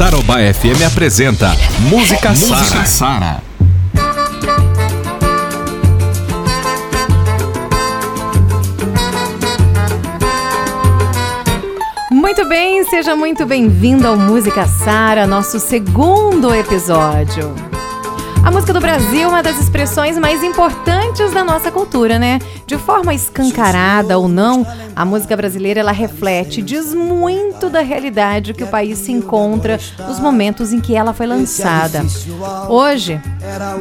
Tarobá FM apresenta Música Sara. Sara. Muito bem, seja muito bem-vindo ao Música Sara, nosso segundo episódio. A música do Brasil é uma das expressões mais importantes da nossa cultura, né? De forma escancarada ou não, a música brasileira ela reflete, diz muito da realidade que o país se encontra nos momentos em que ela foi lançada. Hoje,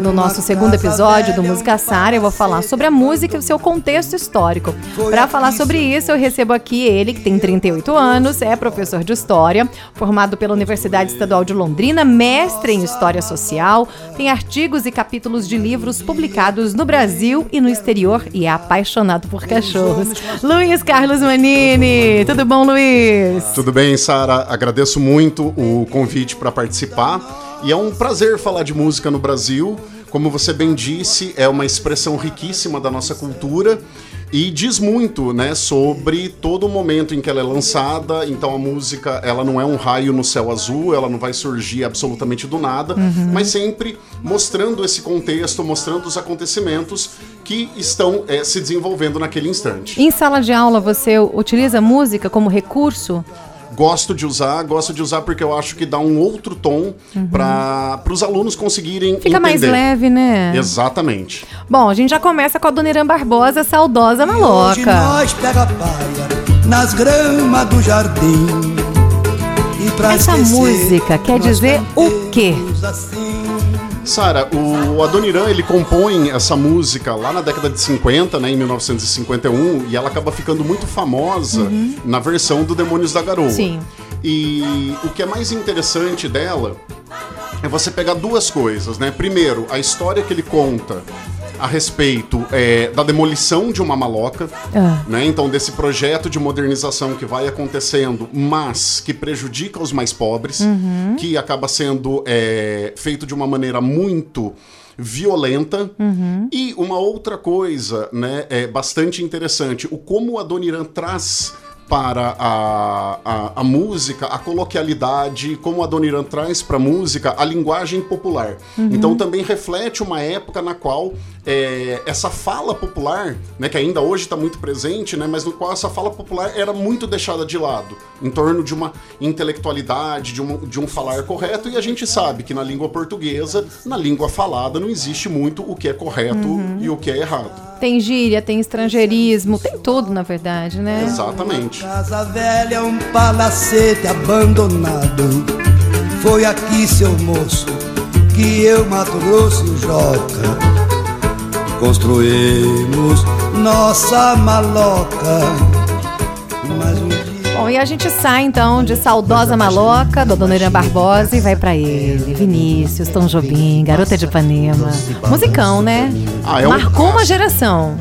no nosso segundo episódio do Música Sara, eu vou falar sobre a música e o seu contexto histórico. Para falar sobre isso, eu recebo aqui ele, que tem 38 anos, é professor de História, formado pela Universidade Estadual de Londrina, mestre em História Social, tem artigos e capítulos de livros publicados no Brasil e no exterior e é apaixonado por cachorros. Luiz Carlos Manini, tudo bom, Luiz? Tudo bem, Sara. Agradeço muito o convite para participar e é um prazer falar de música no Brasil. Como você bem disse, é uma expressão riquíssima da nossa cultura e diz muito, né, sobre todo o momento em que ela é lançada. Então a música, ela não é um raio no céu azul, ela não vai surgir absolutamente do nada, uhum. mas sempre mostrando esse contexto, mostrando os acontecimentos que estão é, se desenvolvendo naquele instante. Em sala de aula você utiliza música como recurso? Gosto de usar, gosto de usar porque eu acho que dá um outro tom uhum. para os alunos conseguirem Fica entender. mais leve, né? Exatamente. Bom, a gente já começa com a Dona Irã Barbosa, saudosa maloca. Hoje nós pega paia nas gramas do jardim. Essa música quer dizer o quê? Assim, Sara, o Adoniran ele compõe essa música lá na década de 50, né, em 1951, e ela acaba ficando muito famosa uhum. na versão do Demônios da Garoa. Sim. E o que é mais interessante dela é você pegar duas coisas, né? Primeiro, a história que ele conta a respeito é, da demolição de uma maloca, ah. né? Então, desse projeto de modernização que vai acontecendo, mas que prejudica os mais pobres, uhum. que acaba sendo é, feito de uma maneira muito violenta. Uhum. E uma outra coisa, né, é bastante interessante, o como a Doniran traz para a, a, a, música, a coloquialidade, como a Dona traz para a música a linguagem popular. Uhum. Então também reflete uma época na qual é, essa fala popular, né, que ainda hoje está muito presente, né, mas no qual essa fala popular era muito deixada de lado, em torno de uma intelectualidade, de um, de um falar correto, e a gente sabe que na língua portuguesa, na língua falada, não existe muito o que é correto uhum. e o que é errado. Tem gíria, tem estrangeirismo, tem tudo, na verdade, né? Exatamente. Casa velha é um palacete abandonado. Foi aqui, seu moço, que eu, Mato Grosso e Joca, construímos nossa maloca. Mas um dia... Bom, e a gente sai então de saudosa maloca do Dona Irã Barbosa e vai para ele, Vinícius, Tom Jobim, Garota de Ipanema. Musicão, né? Ah, é um... Marcou uma geração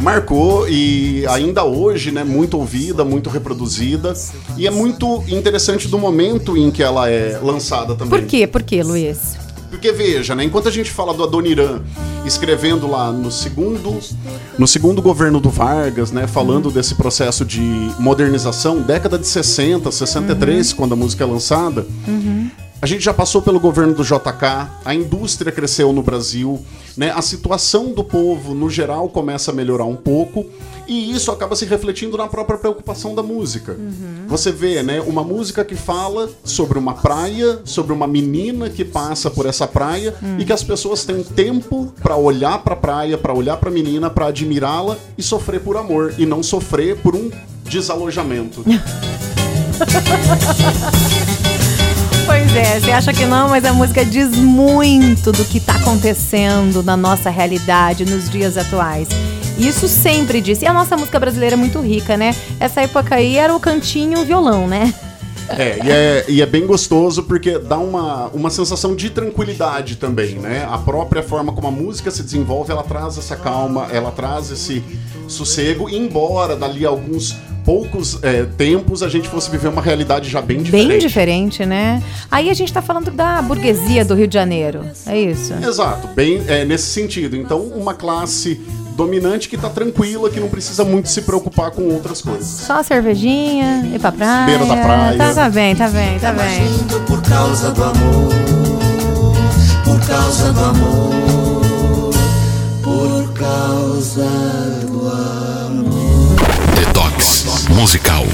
marcou e ainda hoje, né, muito ouvida, muito reproduzida e é muito interessante do momento em que ela é lançada também. Por quê? Por quê, Luiz? Porque veja, né, enquanto a gente fala do Adoniran escrevendo lá no segundo no segundo governo do Vargas, né, falando uhum. desse processo de modernização, década de 60, 63, uhum. quando a música é lançada, uhum. A gente já passou pelo governo do JK, a indústria cresceu no Brasil, né? A situação do povo, no geral, começa a melhorar um pouco e isso acaba se refletindo na própria preocupação da música. Uhum. Você vê, né, uma música que fala sobre uma praia, sobre uma menina que passa por essa praia uhum. e que as pessoas têm tempo para olhar para a praia, para olhar para a menina, para admirá-la e sofrer por amor e não sofrer por um desalojamento. Pois é, você acha que não, mas a música diz muito do que está acontecendo na nossa realidade nos dias atuais. Isso sempre disse. E a nossa música brasileira é muito rica, né? Essa época aí era o cantinho o violão, né? É e, é, e é bem gostoso porque dá uma, uma sensação de tranquilidade também, né? A própria forma como a música se desenvolve, ela traz essa calma, ela traz esse sossego, embora dali alguns poucos é, tempos a gente fosse viver uma realidade já bem diferente. Bem diferente, né? Aí a gente está falando da burguesia do Rio de Janeiro, é isso? Exato, bem é, nesse sentido. Então, uma classe dominante que tá tranquila, que não precisa muito se preocupar com outras coisas. Só a cervejinha, ir pra praia. Beira da praia. Tá, tá bem, tá bem, tá bem. causa do amor, por causa do amor, por causa do amor. Detox musical.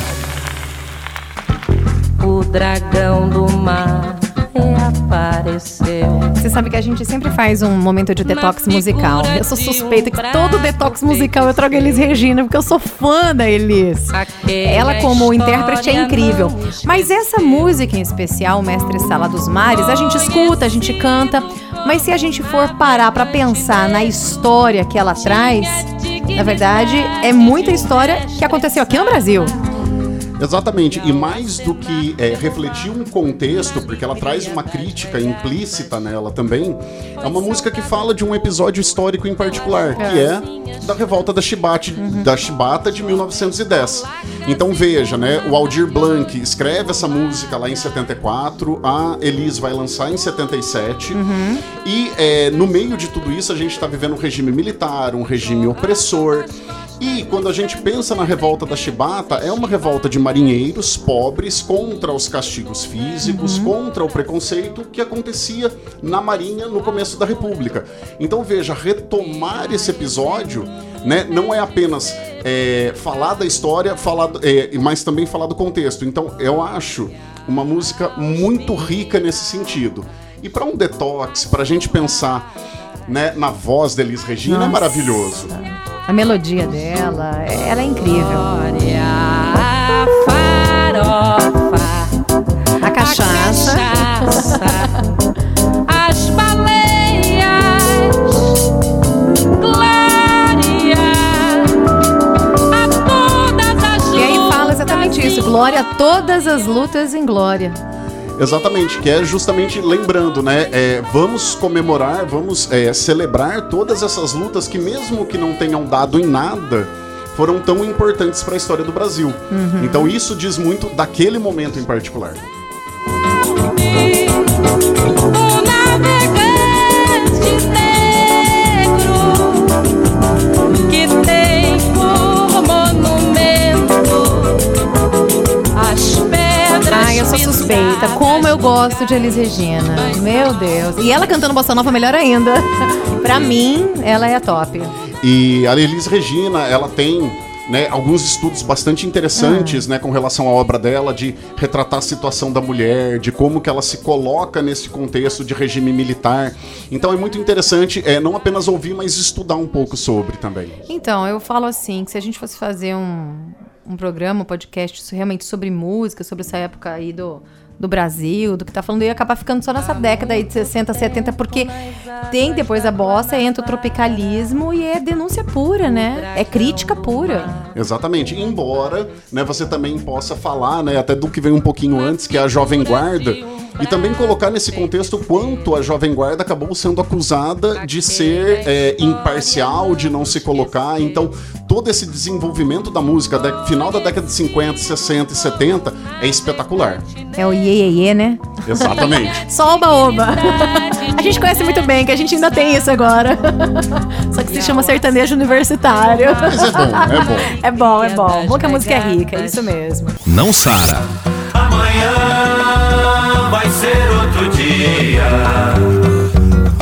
O dragão do mar reapareceu. Você sabe que a gente sempre faz um momento de detox musical. Eu sou suspeita que todo detox musical eu trago Elis Regina, porque eu sou fã da Elis. Ela, como intérprete, é incrível. Mas essa música em especial, Mestre Sala dos Mares, a gente escuta, a gente canta. Mas se a gente for parar pra pensar na história que ela traz, na verdade, é muita história que aconteceu aqui no Brasil. Exatamente, e mais do que é, refletir um contexto, porque ela traz uma crítica implícita nela também, é uma música que fala de um episódio histórico em particular, que é. da revolta da Chibata, da Chibata de 1910. Então veja, né, o Aldir Blanc escreve essa música lá em 74, a Elis vai lançar em 77, e é, no meio de tudo isso a gente está vivendo um regime militar, um regime opressor, e quando a gente pensa na revolta da Chibata, é uma revolta de marinheiros pobres contra os castigos físicos, contra o preconceito que acontecia na Marinha no começo da República. Então veja, retomar esse episódio né, não é apenas é, falar da história, falar, é, mas também falar do contexto. Então eu acho uma música muito rica nesse sentido. E para um detox, para a gente pensar né, na voz da Elis Regina, é Nossa. maravilhoso. A melodia dela, ela é incrível. Glória, a farofa, A cachaça. cachaça, as baleias, glória a todas as E aí fala exatamente isso. Glória a todas as lutas em glória. Exatamente, que é justamente lembrando, né? é, vamos comemorar, vamos é, celebrar todas essas lutas que, mesmo que não tenham dado em nada, foram tão importantes para a história do Brasil. Então isso diz muito daquele momento em particular. O eu sou suspeita. Como eu gosto de Elis Regina. Meu Deus. E ela cantando bossa nova melhor ainda. pra mim, ela é a top. E a Elis Regina, ela tem né, alguns estudos bastante interessantes né, com relação à obra dela, de retratar a situação da mulher, de como que ela se coloca nesse contexto de regime militar. Então é muito interessante é, não apenas ouvir, mas estudar um pouco sobre também. Então, eu falo assim, que se a gente fosse fazer um, um programa, um podcast realmente sobre música, sobre essa época aí do, do Brasil, do que tá falando, ia acabar ficando só nessa década aí de 60, 70, porque tem depois a bossa, entra o tropicalismo e é denúncia pura, né? É crítica pura. Exatamente. Embora né, você também possa falar, né, até do que veio um pouquinho antes, que é a Jovem Guarda, e também colocar nesse contexto quanto a Jovem Guarda acabou sendo acusada de ser é, imparcial, de não se colocar. Então, todo esse desenvolvimento da música, da, final da década de 50, 60 e 70, é espetacular. É o iê, iê, iê, né? Exatamente. Só oba-oba. A gente conhece muito bem, que a gente ainda tem isso agora. Só que se chama sertanejo universitário. Mas é bom, é bom. É bom, é bom. Bom que a música é rica, é isso mesmo. Não Sara. Amanhã vai ser outro dia.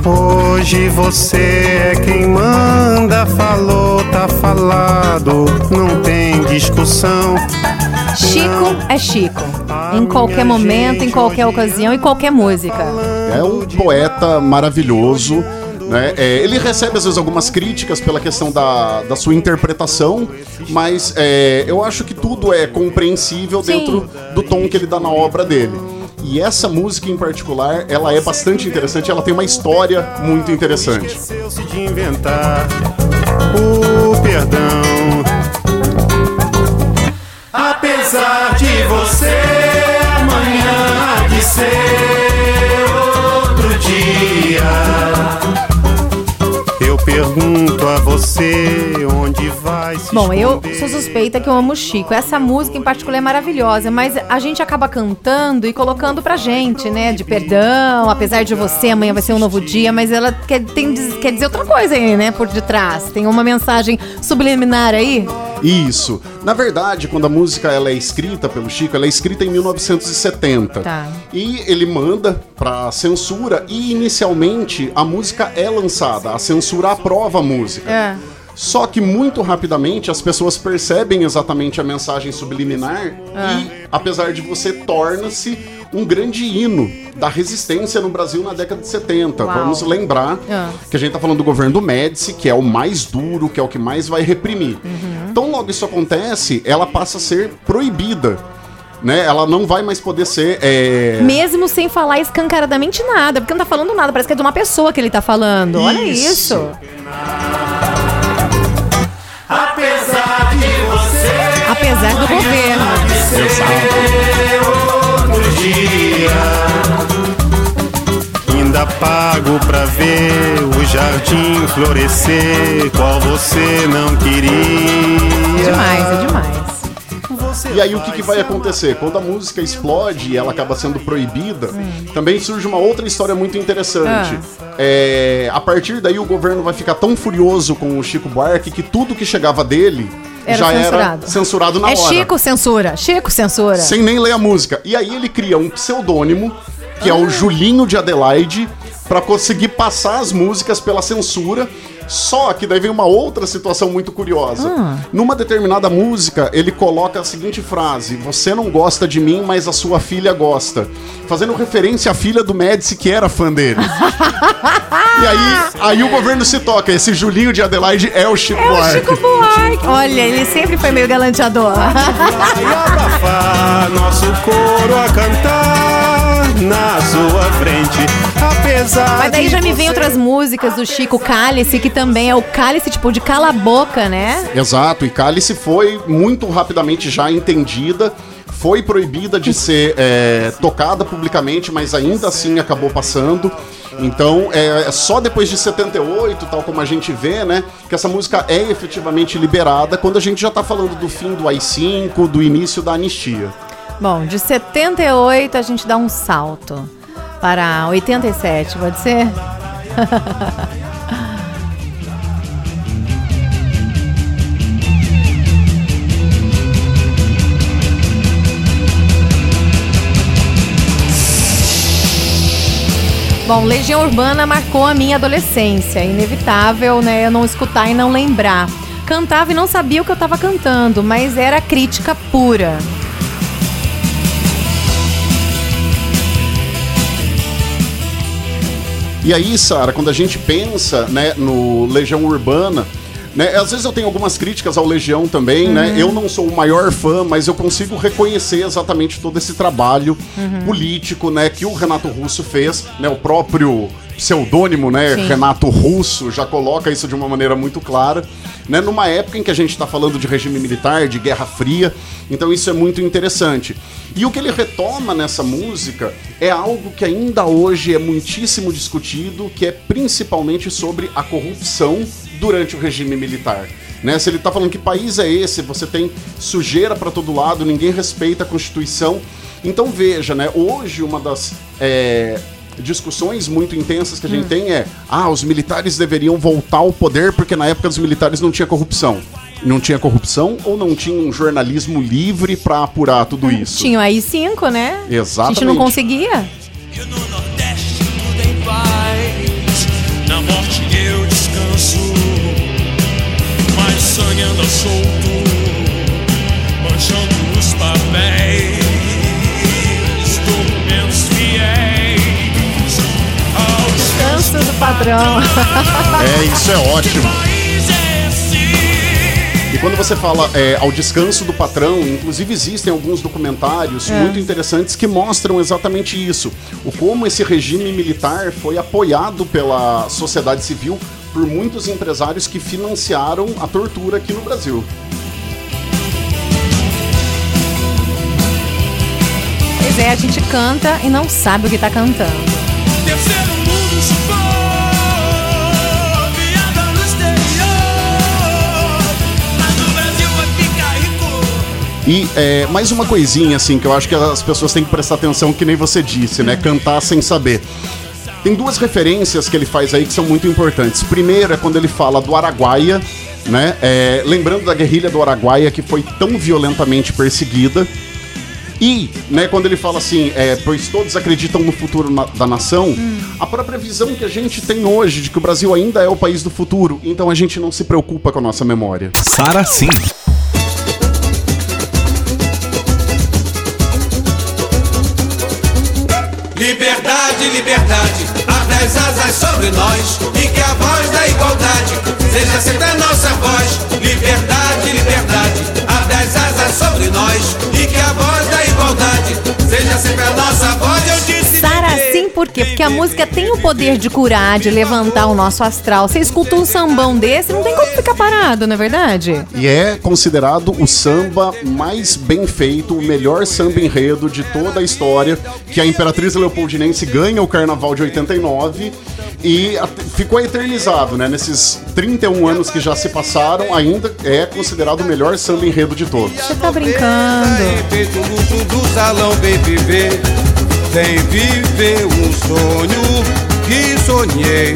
Hoje você é quem manda, falou, tá falado, não tem discussão. Chico é Chico. Em qualquer momento, em qualquer ocasião e qualquer música. É um poeta maravilhoso. Né? É, ele recebe às vezes algumas críticas pela questão da, da sua interpretação, mas é, eu acho que tudo é compreensível Sim. dentro do tom que ele dá na obra dele. E essa música em particular, ela é bastante interessante, ela tem uma história muito interessante. Esqueceu-se de inventar o perdão. Apesar de você, amanhã há de ser pergunto a você onde vai se Bom, eu sou suspeita que eu amo Chico. Essa música em particular é maravilhosa, mas a gente acaba cantando e colocando pra gente, né? De perdão, apesar de você, amanhã vai ser um novo dia, mas ela quer, tem, quer dizer outra coisa aí, né? Por detrás. Tem uma mensagem subliminar aí. Isso. Na verdade, quando a música ela é escrita pelo Chico, ela é escrita em 1970. Tá. E ele manda pra censura e inicialmente a música é lançada, a censura aprova a música. É. Só que muito rapidamente as pessoas percebem exatamente a mensagem subliminar Ah. e, apesar de você, torna-se um grande hino da resistência no Brasil na década de 70. Uau. Vamos lembrar Ah. que a gente tá falando do governo do Médici, que é o mais duro, que é o que mais vai reprimir. Uhum. Então, logo isso acontece, ela passa a ser proibida. Né? Ela não vai mais poder ser. é, Mesmo sem falar escancaradamente nada, porque não tá falando nada, parece que é de uma pessoa que ele tá falando. Olha Isso. isso. Apesar de você Apesar do governo. outro dia. Ainda pago pra ver o jardim florescer, qual você não queria. Demais, é demais. E aí o que, que vai acontecer? Quando a música explode e ela acaba sendo proibida, também surge uma outra história muito interessante. É, a partir daí o governo vai ficar tão furioso com o Chico Buarque que tudo que chegava dele Era já era censurado. censurado na é hora. Chico censura. Chico censura. Sem nem ler a música. E aí ele cria um pseudônimo, que Ah. é o Julinho de Adelaide, pra conseguir passar as músicas pela censura. Só que daí vem uma outra situação muito curiosa. Ah. Numa determinada música, ele coloca a seguinte frase: Você não gosta de mim, mas a sua filha gosta. Fazendo referência à filha do Médici, que era fã dele. e aí, aí o governo se toca. Esse Julinho de Adelaide é o Chico É o Buarque. Chico Buarque. Olha, ele sempre foi meio galanteador. E abafar nosso coro a cantar na sua frente. Apesar Mas daí já me vem outras músicas do Chico Cálice, que também é o cálice tipo de cala a boca, né? Exato, e Cálice foi muito rapidamente já entendida, foi proibida de ser é, tocada publicamente, mas ainda assim acabou passando. Então, é, é só depois de 78, tal como a gente vê, né, que essa música é efetivamente liberada, quando a gente já tá falando do fim do AI-5, do início da anistia. Bom, de 78 a gente dá um salto para 87, pode ser? Bom, Legião Urbana marcou a minha adolescência. É Inevitável, né? Eu não escutar e não lembrar. Cantava e não sabia o que eu tava cantando, mas era crítica pura. E aí, Sara, quando a gente pensa né, no Legião Urbana, né, às vezes eu tenho algumas críticas ao Legião também, né? Eu não sou o maior fã, mas eu consigo reconhecer exatamente todo esse trabalho político, né, que o Renato Russo fez, né? O próprio pseudônimo, né, Sim. Renato Russo, já coloca isso de uma maneira muito clara, né? Numa época em que a gente está falando de regime militar, de Guerra Fria, então isso é muito interessante. E o que ele retoma nessa música é algo que ainda hoje é muitíssimo discutido, que é principalmente sobre a corrupção durante o regime militar. Né? Se ele está falando que país é esse, você tem sujeira para todo lado, ninguém respeita a Constituição. Então veja, né? hoje uma das é, discussões muito intensas que a gente tem é: ah, os militares deveriam voltar ao poder porque na época dos militares não tinha corrupção. Não tinha corrupção ou não tinha um jornalismo livre para apurar tudo isso? Tinha o AI-5, né? A gente Exatamente. não conseguia. No Nordeste tudo em paz. Na morte eu descanso, mas sangue anda solto, manchando os papéis. Padrão. É, isso é ótimo. é. E quando você fala é, ao descanso do patrão, inclusive existem alguns documentários muito interessantes que mostram exatamente isso. O como esse regime militar foi apoiado pela sociedade civil por muitos empresários que financiaram a tortura aqui no Brasil. Pois é, a gente canta e não sabe o que tá cantando. E é, mais uma coisinha, assim, que eu acho que as pessoas têm que prestar atenção, que nem você disse, né? Cantar sem saber. Tem duas referências que ele faz aí que são muito importantes. Primeiro é quando ele fala do Araguaia, né? É, lembrando da guerrilha do Araguaia que foi tão violentamente perseguida. E, né, quando ele fala assim, é, pois todos acreditam no futuro na- da nação, a própria visão que a gente tem hoje de que o Brasil ainda é o país do futuro, então a gente não se preocupa com a nossa memória. Sara Sim. Liberdade, abre as asas sobre nós e que a voz da igualdade seja sempre a nossa voz. Liberdade, liberdade, abre as asas sobre nós e que a voz da igualdade seja sempre a nossa voz. Por quê? Porque a música tem o poder de curar, de levantar o nosso astral. Você escuta um sambão desse, não tem como ficar parado, não é verdade? E é considerado o samba mais bem feito, o melhor samba enredo de toda a história, que a Imperatriz Leopoldinense ganha o Carnaval de 89 e ficou eternizado, né? Nesses 31 anos que já se passaram, ainda é considerado o melhor samba enredo de todos. Você tá brincando. Vem viver, um sonho que sonhei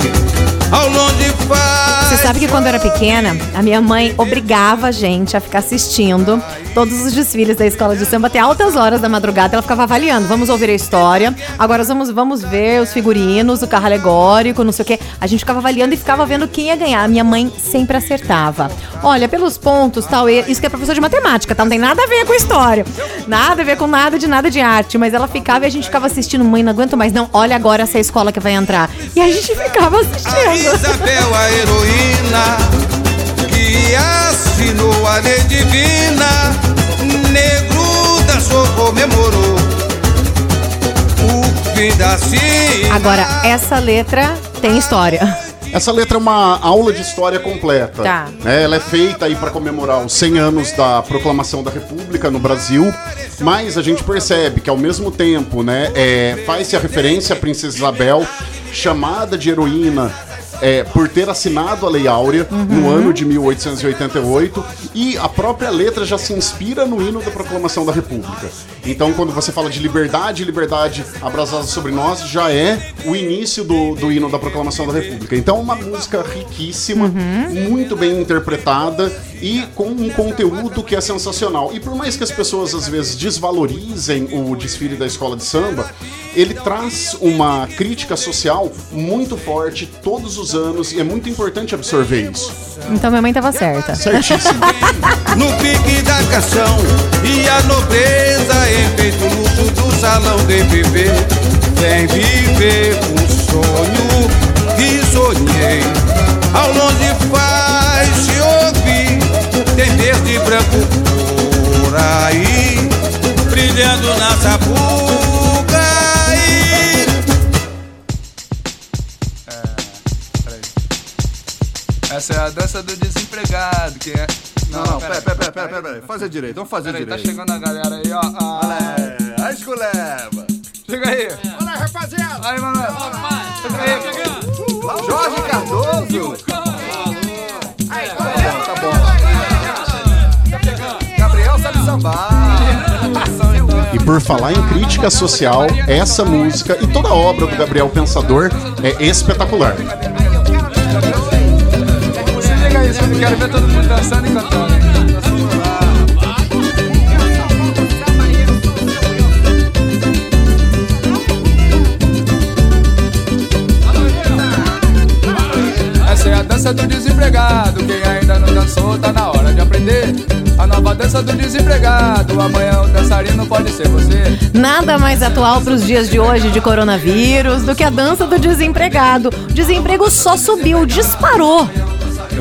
Você sabe que quando eu era pequena, a minha mãe obrigava a gente a ficar assistindo todos os desfiles da escola de samba até altas horas da madrugada. Ela ficava avaliando. Vamos ouvir a história. Agora vamos, vamos ver os figurinos, o carro alegórico, não sei o quê. A gente ficava avaliando e ficava vendo quem ia ganhar. A minha mãe sempre acertava. Olha, pelos pontos, tal, isso que é professor de matemática, tá? Não tem nada a ver com história. Nada a ver com nada de nada de arte. Mas ela ficava e a gente ficava assistindo. Mãe, não aguento mais. Não, olha agora essa escola que vai entrar. E a gente ficava assistindo. Isabel, a heroína, que assinou a lei divina, negro dançou, comemorou o fim da China. Agora, essa letra tem história. Essa letra é uma aula de história completa. Tá. né? Ela é feita aí para comemorar os 100 anos da proclamação da República no Brasil, mas a gente percebe que ao mesmo tempo, né, é, faz-se a referência à Princesa Isabel, chamada de heroína é, por ter assinado a Lei Áurea no ano de 1888 e a própria letra já se inspira no hino da proclamação da República. Então, quando você fala de liberdade, liberdade abrasada sobre nós, já é o início do, do hino da proclamação da República. Então, é uma música riquíssima, muito bem interpretada e com um conteúdo que é sensacional. E por mais que as pessoas às vezes desvalorizem o desfile da escola de samba, ele traz uma crítica social muito forte todos os anos e é muito importante absorver isso. Então minha mãe tava certa. Certíssimo. no pique da canção e a nobreza em peito luto do salão de viver. Vem viver um sonho que sonhei. Ao longe faz se ouvir, tem verde e branco por aí, brilhando na sapuca. E... Essa é a dança do desempregado, que é. Não, não, pera, pera, pera, pera, pera, pera. Fazer direito, vamos fazer Peraí, tá direito. chegando a galera aí, ó. Ah, É, a esculeba. Chega aí. Olha aí, rapaziada. Aí, Manuel. Chega aí. Jorge Cardoso. Tá bom, tá bom. Gabriel sabe sambar. E por falar em crítica social, essa música e toda a obra do Gabriel Pensador é espetacular. Se liga aí, eu quero ver todo mundo dançando e cantando. Dança do desempregado. Quem ainda não dançou, tá na hora de aprender. A nova dança do desempregado. Amanhã o dançarino pode ser você. Nada mais atual para os dias de hoje de coronavírus do que a dança do desempregado. O desemprego só subiu, disparou.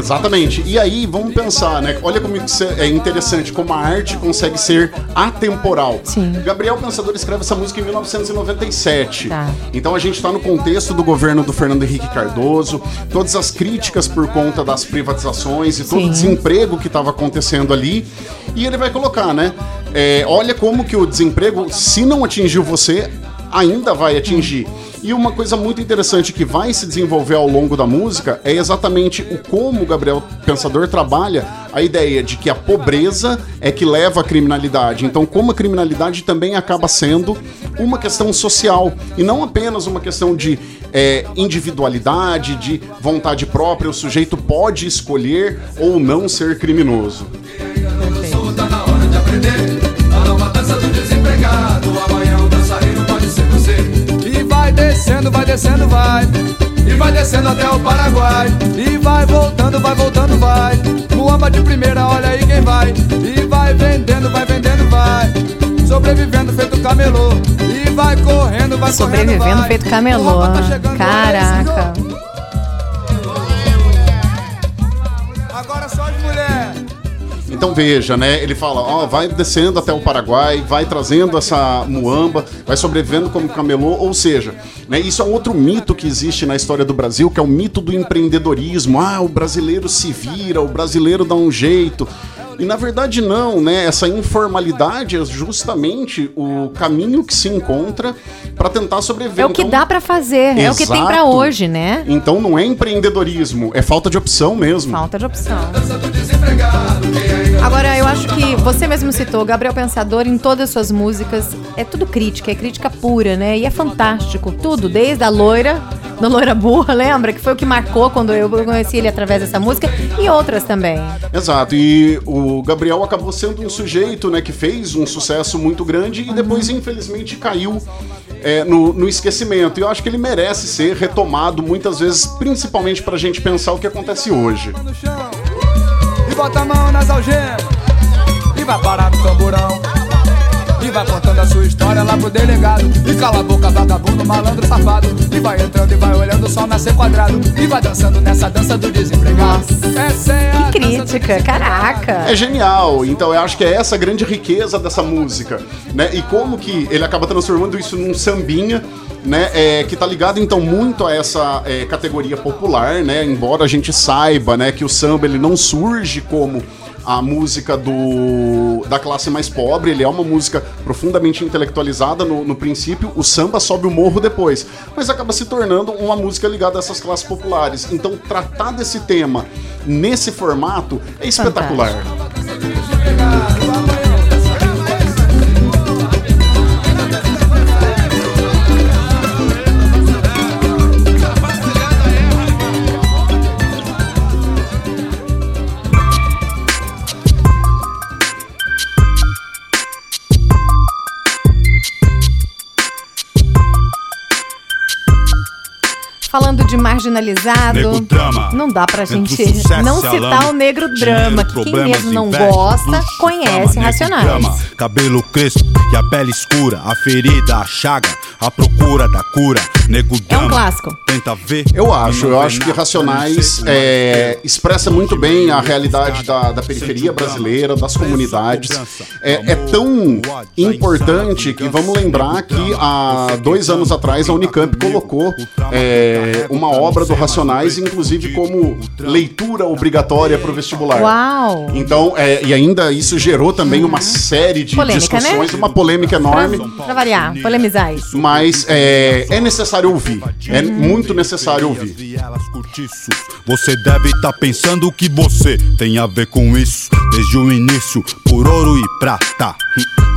Exatamente. E aí, vamos pensar, né? Olha como isso é interessante, como a arte consegue ser atemporal. Sim. Gabriel Pensador escreve essa música em 1997. Tá. Então a gente está no contexto do governo do Fernando Henrique Cardoso, todas as críticas por conta das privatizações e todo Sim. o desemprego que estava acontecendo ali. E ele vai colocar, né? é, olha como que o desemprego, se não atingiu você, ainda vai atingir. E uma coisa muito interessante que vai se desenvolver ao longo da música é exatamente o como o Gabriel Pensador trabalha a ideia de que a pobreza é que leva à criminalidade. Então, como a criminalidade também acaba sendo uma questão social e não apenas uma questão de é, individualidade, de vontade própria, o sujeito pode escolher ou não ser criminoso. Tá descendo, vai descendo, vai. E vai descendo até o Paraguai. E vai voltando, vai voltando, vai. Muamba de primeira, olha aí quem vai. E vai vendendo, vai vendendo, vai. Sobrevivendo feito camelô. E vai correndo, vai Sobrevivendo correndo, vai. feito camelô. Tá chegando, Caraca. Então veja, né? Ele fala, ó, vai descendo até o Paraguai, vai trazendo essa muamba, vai sobrevivendo como camelô, ou seja, né, isso é outro mito que existe na história do Brasil, que é o mito do empreendedorismo. Ah, o brasileiro se vira, o brasileiro dá um jeito. E na verdade não, né? Essa informalidade é justamente o caminho que se encontra para tentar sobreviver. É o que Então, dá pra fazer, é o que tem pra Exato. hoje, né? Então não é empreendedorismo, é falta de opção mesmo. Falta de opção. Agora, eu acho que você mesmo citou, Gabriel Pensador, em todas as suas músicas, é tudo crítica, é crítica pura, né? E é fantástico, tudo, desde a loira, da loira burra, lembra? Que foi o que marcou quando eu conheci ele através dessa música, e outras também. Exato, e o Gabriel acabou sendo um sujeito né, que fez um sucesso muito grande e depois, infelizmente, caiu é, no, no esquecimento. E eu acho que ele merece ser retomado muitas vezes, principalmente pra gente pensar o que acontece hoje. E bota a mão nas algemas E vai parar no tamborão contando a sua história lá pro delegado E cala a boca, vagabundo, malandro, safado E vai entrando e vai olhando o sol nascer quadrado E vai dançando nessa dança do desempregado Essa é a Que dança do crítica, caraca. É genial, então eu acho que é essa a grande riqueza dessa música, né? E como que ele acaba transformando isso num sambinha, né? É, que tá ligado então muito a essa é, categoria popular, né? Embora a gente saiba, né, que o samba ele não surge como a música do da classe mais pobre, ele é uma música profundamente intelectualizada no, no princípio, o samba sobe o morro depois, mas acaba se tornando uma música ligada a essas classes populares. Então tratar desse tema nesse formato é espetacular. Falando de marginalizado, Negro drama. não dá pra gente não citar o negro dinheiro, drama, que quem mesmo não gosta, luxo, conhece Racionais. cabelo crespo e a pele escura, a ferida, a chaga, a procura da cura, nego É um clássico. Tenta ver. Eu acho, eu acho que nada, Racionais é, como expressa muito bem a realidade da, da periferia brasileira, das comunidades. É, é tão importante que vamos lembrar que há dois anos atrás a Unicamp colocou é, uma obra do Racionais, inclusive como leitura obrigatória para o vestibular. Uau! Então, é, e ainda isso gerou também uma série de Polêmica, discussões, né? uma polêmica enorme. Pra, pra variar, polemizar isso. Mas é, é necessário ouvir. É muito necessário ouvir. Você deve estar pensando que você tem a ver com isso desde o início, por ouro e prata.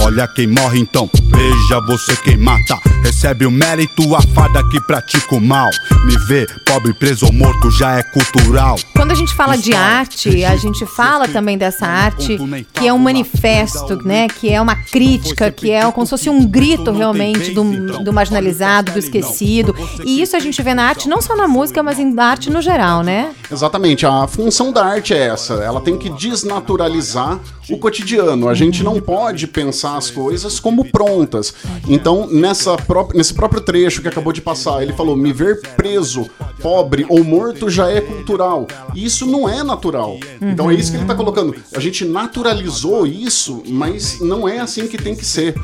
Olha quem morre então, veja você quem mata. Recebe o mérito, a fada que pratica o mal. Me vê, pobre preso ou morto, já é cultural. Quando a gente fala de arte, a gente fala também dessa arte que é um manifesto, né? Que é uma crítica, que é como se fosse um grito realmente do, do marginalizado, do esquecido. E isso a gente vê na arte, não só na música, mas em arte no geral, né? Exatamente, a função da arte é essa. Ela tem que desnaturalizar o cotidiano. A gente não pode pensar as coisas como prontas. Então, nessa pró- nesse próprio trecho que acabou de passar, ele falou: me ver preso, pobre ou morto já é cultural. Isso não é natural. Então é isso que ele está colocando. A gente naturalizou isso, mas não é assim que tem que ser.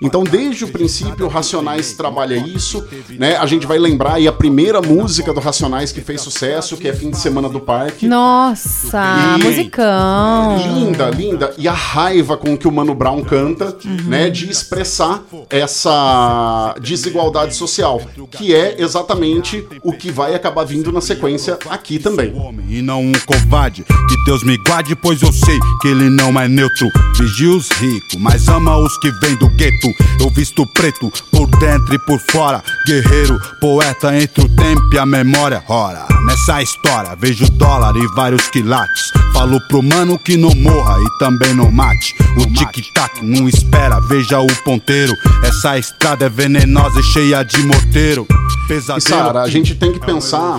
Então, desde o princípio, o Racionais trabalha isso, né? A gente vai lembrar aí a primeira música do Racionais que fez sucesso, que é Fim de Semana do Parque. Nossa, E- musicão. Linda, linda. E a raiva com que o Mano Brown canta, né, de expressar essa desigualdade social, que é exatamente o que vai acabar vindo na sequência aqui também. E não um covarde, que Deus me guarde, pois eu sei que ele não é neutro. Vigia os ricos, mas ama os que vêm do gueto. Eu visto preto, por dentro e por fora. Guerreiro, poeta entre o tempo e a memória. Ora, nessa história vejo dólar e vários quilates. Falo pro mano que não morra e também não mate. O tic-tac não espera, veja o ponteiro. Essa estrada é venenosa e cheia de morteiro. Pesadelo. E Sara, a gente tem que pensar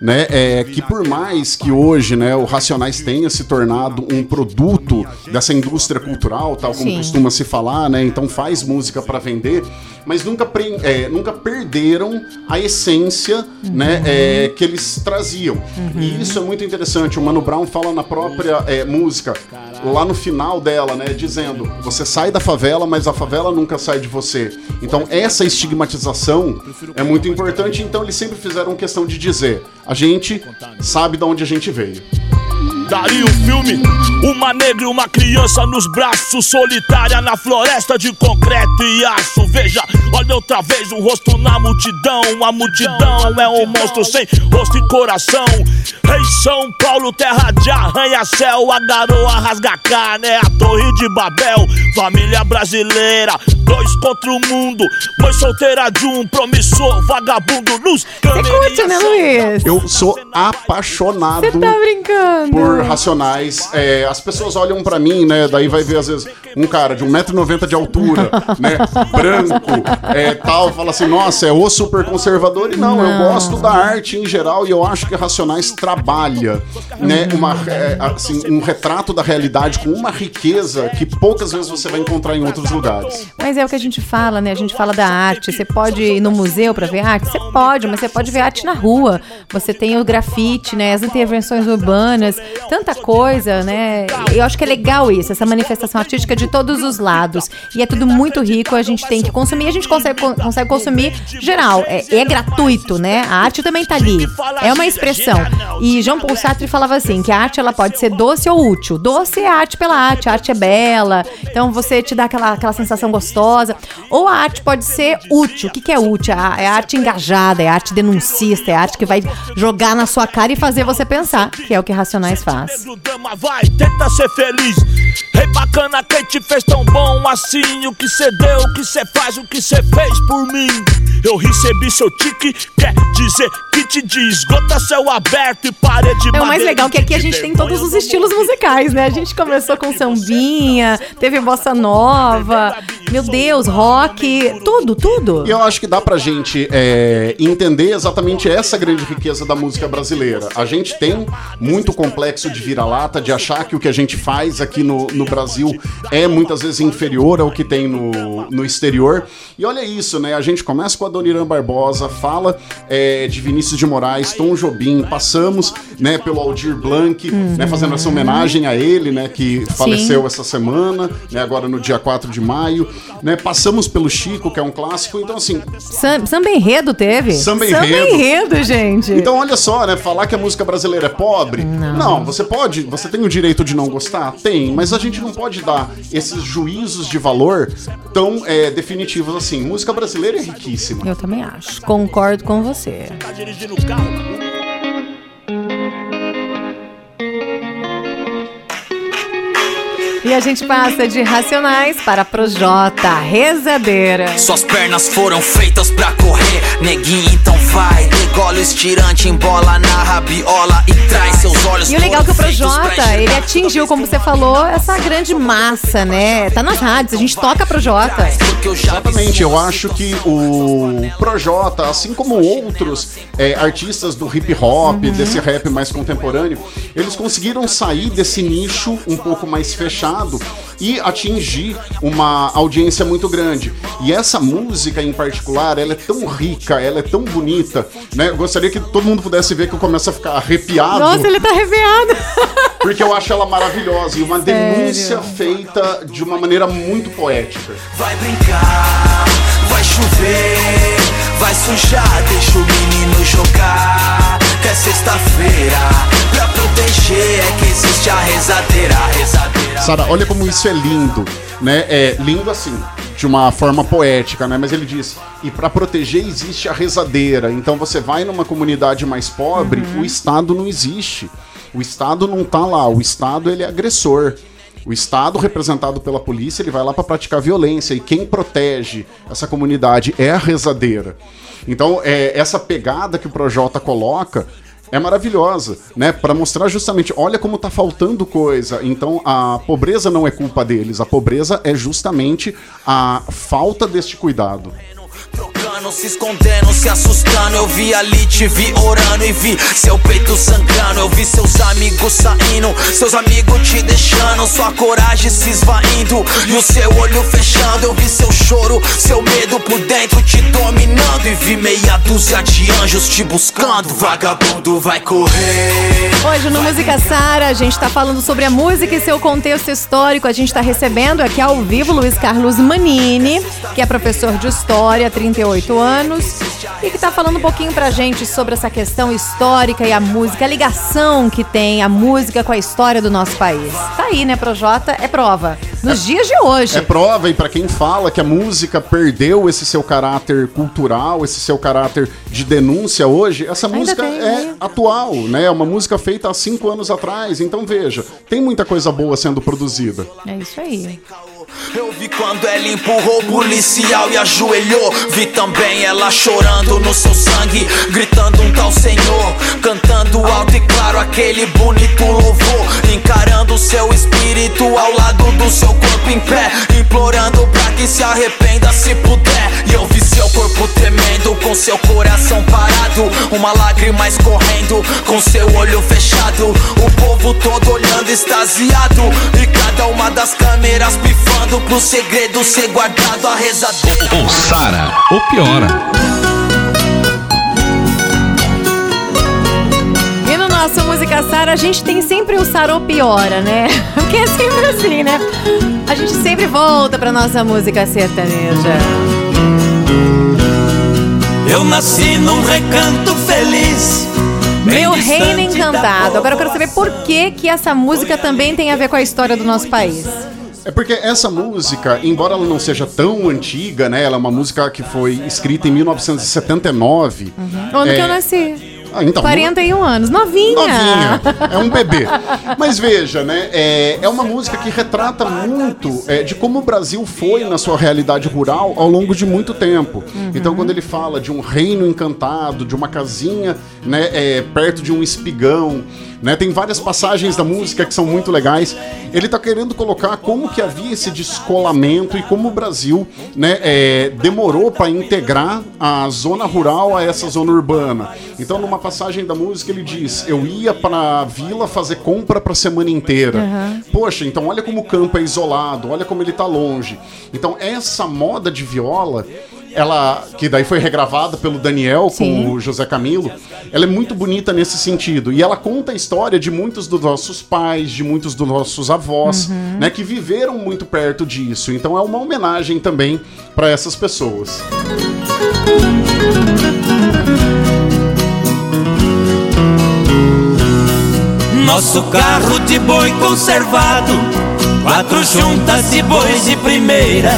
né, é, que por mais que hoje né, o Racionais tenha se tornado um produto dessa indústria cultural, tal como Sim. costuma se falar, né, então faz música para vender, mas nunca, é, nunca perderam a essência né, é, que eles traziam. E isso é muito interessante. O Mano Brown fala na própria é, música, lá no final dela, né, dizendo: você sai da favela, mas a favela nunca sai de você. Então essa estigmatização é muito importante. Então eles sempre fizeram questão de dizer: a gente sabe de onde a gente veio. Daria um filme, uma negra e uma criança nos braços, solitária na floresta de concreto e aço. Veja, olha outra vez o rosto na multidão. A multidão é um monstro sem rosto e coração. Rei São Paulo, terra de arranha-céu. A garoa rasga a carne, é a torre de Babel. Família brasileira, dois contra o mundo. Mãe solteira de um promissor, vagabundo, luz, Você curte, né, Luiz? Eu sou apaixonado Você tá brincando. por racionais. É, as pessoas olham pra mim, né? Daí vai ver, às vezes, um cara de 1,90m de altura, né? Branco, é, tal, fala assim, nossa, é o super conservador. E não, eu gosto da arte em geral e eu acho que Racionais trabalha, né? Uma, é, assim, um retrato da realidade com uma riqueza que poucas vezes você vai encontrar em outros lugares. Mas é o que a gente fala, né? A gente fala da arte. Você pode ir no museu pra ver arte? Você pode, mas você pode ver arte na rua. Você tem o grafite, né? As intervenções urbanas, tanta coisa, né? Eu acho que é legal isso, essa manifestação artística de todos os lados. E é tudo muito rico, a gente tem que consumir. A gente consegue, con- consegue consumir geral. É, é gratuito, né? A arte também tá ali. É uma expressão. E Jean Paul Sartre falava assim, que a arte ela pode ser doce ou útil. Doce é arte pela arte, a arte é bela. Então você te dá aquela, aquela sensação gostosa. Ou a arte pode ser útil. O que, que é útil? É a arte engajada, é arte denuncista, é arte que vai jogar na sua cara e fazer você pensar, que é o que Racionais faz. Vai, tenta ser feliz. Rei bacana, quem te fez tão bom assim? O que cê deu, o que cê faz, o que cê fez por mim? Eu recebi seu tique, quer dizer que te diz. Gota céu aberto e parede É o mais legal que aqui a gente tem todos os estilos musicais, né? A gente começou com sambinha, teve bossa nova, meu Deus, rock, tudo, tudo. E eu acho que dá pra gente é, entender exatamente essa grande riqueza da música brasileira. A gente tem muito complexo de vira-lata, de achar que o que a gente faz aqui no, no Brasil é muitas vezes inferior ao que tem no, no exterior. E olha isso, né? A gente começa com a Dona Barbosa, fala é, de Vinícius de Moraes, Tom Jobim, passamos né, pelo Aldir Blanc, né, fazendo essa homenagem a ele, né, que faleceu essa semana, né, agora no dia 4 de maio. Né, passamos pelo Chico, que é um clássico. Então, assim, Sam- Samba enredo teve? Samba enredo. enredo, gente. então, olha só, né? Falar que a música brasileira é pobre. Não. você pode, você tem o direito de não gostar? Tem, mas a gente não pode dar esses juízos de valor tão é, definitivos assim. Música brasileira é riquíssima. Eu também acho. Concordo com você. Tá dirigindo o carro. E a gente passa de Racionais para Projota, Rezadeira. Suas pernas foram feitas pra correr, neguinho, então vai. Engole o estirante, embola na rabiola e traz seus olhos. E o legal é que o Projota, ele atingiu, como você falou, essa grande massa, né? Tá nas rádios, a gente toca Projota. Exatamente, eu acho que o Projota, assim como outros é, artistas do hip hop, desse rap mais contemporâneo, eles conseguiram sair desse nicho um pouco mais fechado e atingir uma audiência muito grande. E essa música em particular, ela é tão rica, ela é tão bonita, né? Eu gostaria que todo mundo pudesse ver que eu começo a ficar arrepiado. Nossa, ele tá arrepiado. Porque eu acho ela maravilhosa e uma Sério? denúncia feita de uma maneira muito poética. Vai brincar, vai chover, vai sujar, deixa o menino jogar. até sexta-feira. Pra proteger é que existe a rezadeira, a rezadeira. Sara, olha como isso é lindo, né? É lindo assim, de uma forma poética, né? Mas ele diz: e para proteger existe a rezadeira. Então você vai numa comunidade mais pobre, o Estado não existe. O Estado não tá lá. O Estado ele é agressor. O Estado, representado pela polícia, ele vai lá para praticar violência e quem protege essa comunidade é a rezadeira. Então, é, essa pegada que o Projota coloca é maravilhosa, né? Para mostrar justamente, olha como tá faltando coisa. Então, a pobreza não é culpa deles, a pobreza é justamente a falta deste cuidado. Trocando, se escondendo, se assustando. Eu vi ali, te vi orando e vi seu peito sangrando. Eu vi seus amigos saindo, seus amigos te deixando, sua coragem se esvaindo e o seu olho fechando. Eu vi seu choro, seu medo por dentro te dominando. E vi meia dúzia de anjos te buscando. Vagabundo vai correr. Hoje no Música Sara, a gente tá falando sobre a música e seu contexto histórico. A gente tá recebendo aqui ao vivo Luiz Carlos Manini, que é professor de História, 38 anos, e que tá falando um pouquinho pra gente sobre essa questão histórica e a música, a ligação que tem a música com a história do nosso país. Tá aí, né, Projota? É prova. Nos dias de hoje. É prova, e para quem fala que a música perdeu esse seu caráter cultural, esse seu caráter de denúncia hoje, essa Ainda música tem, é né? atual, né? É uma música feita há cinco anos atrás. Então veja, tem muita coisa boa sendo produzida. É isso aí. Eu vi quando ela empurrou o policial e ajoelhou. Vi também ela chorando no seu sangue, gritando um tal Senhor, cantando alto e claro aquele bonito louvor, encarando o seu espírito ao lado do seu corpo em pé, implorando pra que se arrependa se puder. E eu vi seu corpo tremendo, com seu coração parado, uma lágrima escorrendo, com seu olho fechado. O povo todo olhando extasiado, e cada uma das câmeras pifando pro segredo ser guardado a rezadeira. Ou Sara, ou piora. Música Sara, a gente tem sempre o Saropiora, né? Porque é sempre assim, né? A gente sempre volta pra nossa música sertaneja. Eu nasci num recanto feliz. Meu reino encantado. Agora eu quero saber por que que essa música também tem a ver com a história do nosso país. É porque essa música, embora ela não seja tão antiga, né? Ela é uma música que foi escrita em 1979. O ano É, que eu nasci. Ah, então, 41 anos. Novinha. Novinha, é um bebê. Mas veja, né? É, é uma música que retrata muito é, de como o Brasil foi na sua realidade rural ao longo de muito tempo. Então, quando ele fala de um reino encantado, de uma casinha né, é, perto de um espigão, né, tem várias passagens da música que são muito legais. Ele tá querendo colocar como que havia esse descolamento e como o Brasil né, é, demorou para integrar a zona rural a essa zona urbana. Então, numa passagem da música, ele diz: Eu ia para a vila fazer compra para semana inteira. Poxa, então olha como o campo é isolado, olha como ele tá longe. Então, essa moda de viola. Ela, que daí foi regravada pelo Daniel Sim. com o José Camilo, ela é muito bonita nesse sentido. E ela conta a história de muitos dos nossos pais, de muitos dos nossos avós, né, que viveram muito perto disso. Então é uma homenagem também para essas pessoas. Nosso carro de boi conservado, quatro juntas de bois de primeira,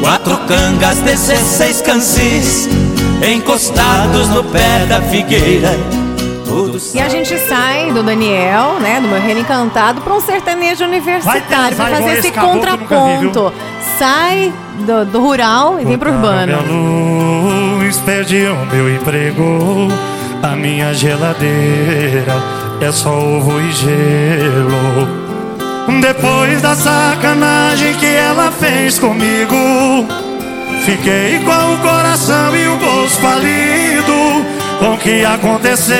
quatro cangas, 16 cansis, encostados no pé da figueira. E a gente sai do Daniel, né, do meu reino encantado, pra um sertanejo universitário, pra vai fazer esse nunca vi, contraponto. Sai do, do rural e vem pro urbano. Minha luz, perdi o meu emprego, a minha geladeira é só ovo e gelo. Depois da sacanagem que ela fez comigo, fiquei com o coração e o bolso falido com o que aconteceu.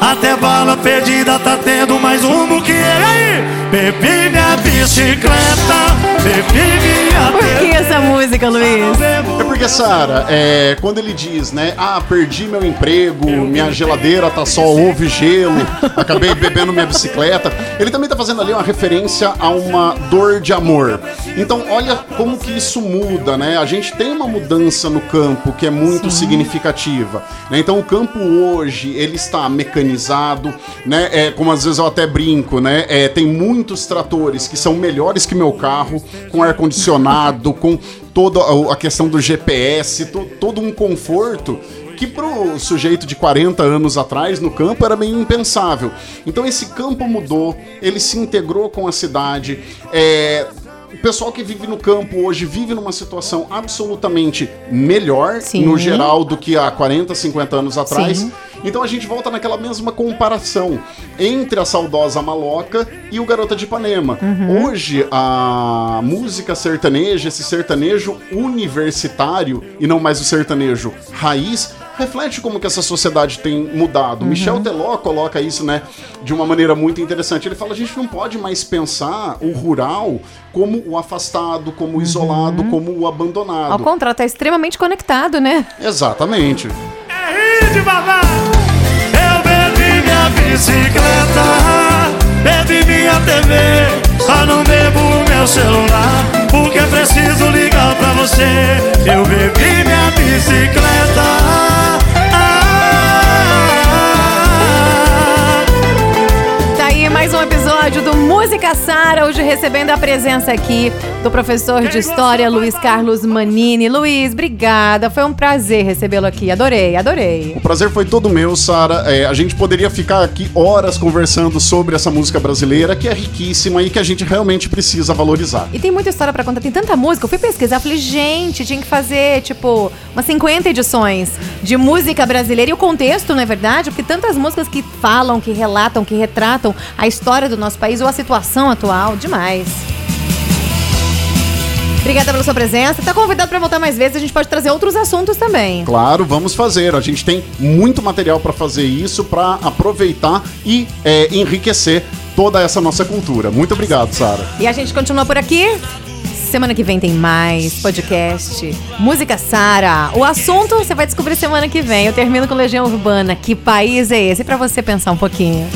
Até bala perdida tá tendo mais um que aí. Bebi minha bicicleta, Por que essa música, Luiz? É porque, Sara, é, quando ele diz, né? Ah, perdi meu emprego, minha geladeira tá só ovo e gelo, acabei bebendo minha bicicleta. Ele também tá fazendo ali uma referência a uma dor de amor. Então, olha como que isso muda, né? A gente tem uma mudança no campo que é muito significativa. né? Então, o campo hoje, ele está mecanizado, né? É, como às vezes eu até brinco, né? É, tem muitos tratores que são melhores que meu carro, com ar-condicionado, com toda a- questão do GPS, to- todo um conforto que pro sujeito de 40 anos atrás no campo era meio impensável. Então esse campo mudou, ele se integrou com a cidade. É, o pessoal que vive no campo hoje vive numa situação absolutamente melhor, Sim. no geral, do que há 40, 50 anos atrás. Sim. Então a gente volta naquela mesma comparação entre a saudosa Maloca e o Garota de Ipanema. Uhum. Hoje, a música sertaneja, esse sertanejo universitário e não mais o sertanejo raiz, reflete como que essa sociedade tem mudado. Uhum. Michel Teló coloca isso, né, de uma maneira muito interessante. Ele fala: a gente não pode mais pensar o rural como o afastado, como o isolado, como o abandonado. Uhum. Ao contrário, tá extremamente conectado, né? Exatamente. De babá. Eu bebi minha bicicleta, bebi minha TV, só não bebo meu celular, porque preciso ligar pra você. Eu bebi minha bicicleta. Episódio do Música Sara, hoje recebendo a presença aqui do professor de História Luiz Carlos Manini. Luiz, obrigada, foi um prazer recebê-lo aqui, adorei, adorei. O prazer foi todo meu, Sara. É, a gente poderia ficar aqui horas conversando sobre essa música brasileira, que é riquíssima e que a gente realmente precisa valorizar. E tem muita história pra contar, tem tanta música. Eu fui pesquisar, falei, gente, tinha que fazer, tipo, umas 50 edições de música brasileira. E o contexto, não é verdade? Porque tantas músicas que falam, que relatam, que retratam a história do nosso país ou a situação atual. Demais. Obrigada pela sua presença. Tá convidado pra voltar mais vezes. A gente pode trazer outros assuntos também. Claro, vamos fazer. A gente tem muito material para fazer isso, para aproveitar e é, enriquecer toda essa nossa cultura. Muito obrigado, Sara. E a gente continua por aqui. Semana que vem tem mais podcast. Música Sara. O assunto você vai descobrir semana que vem. Eu termino com Legião Urbana. Que país é esse? Pra você pensar um pouquinho.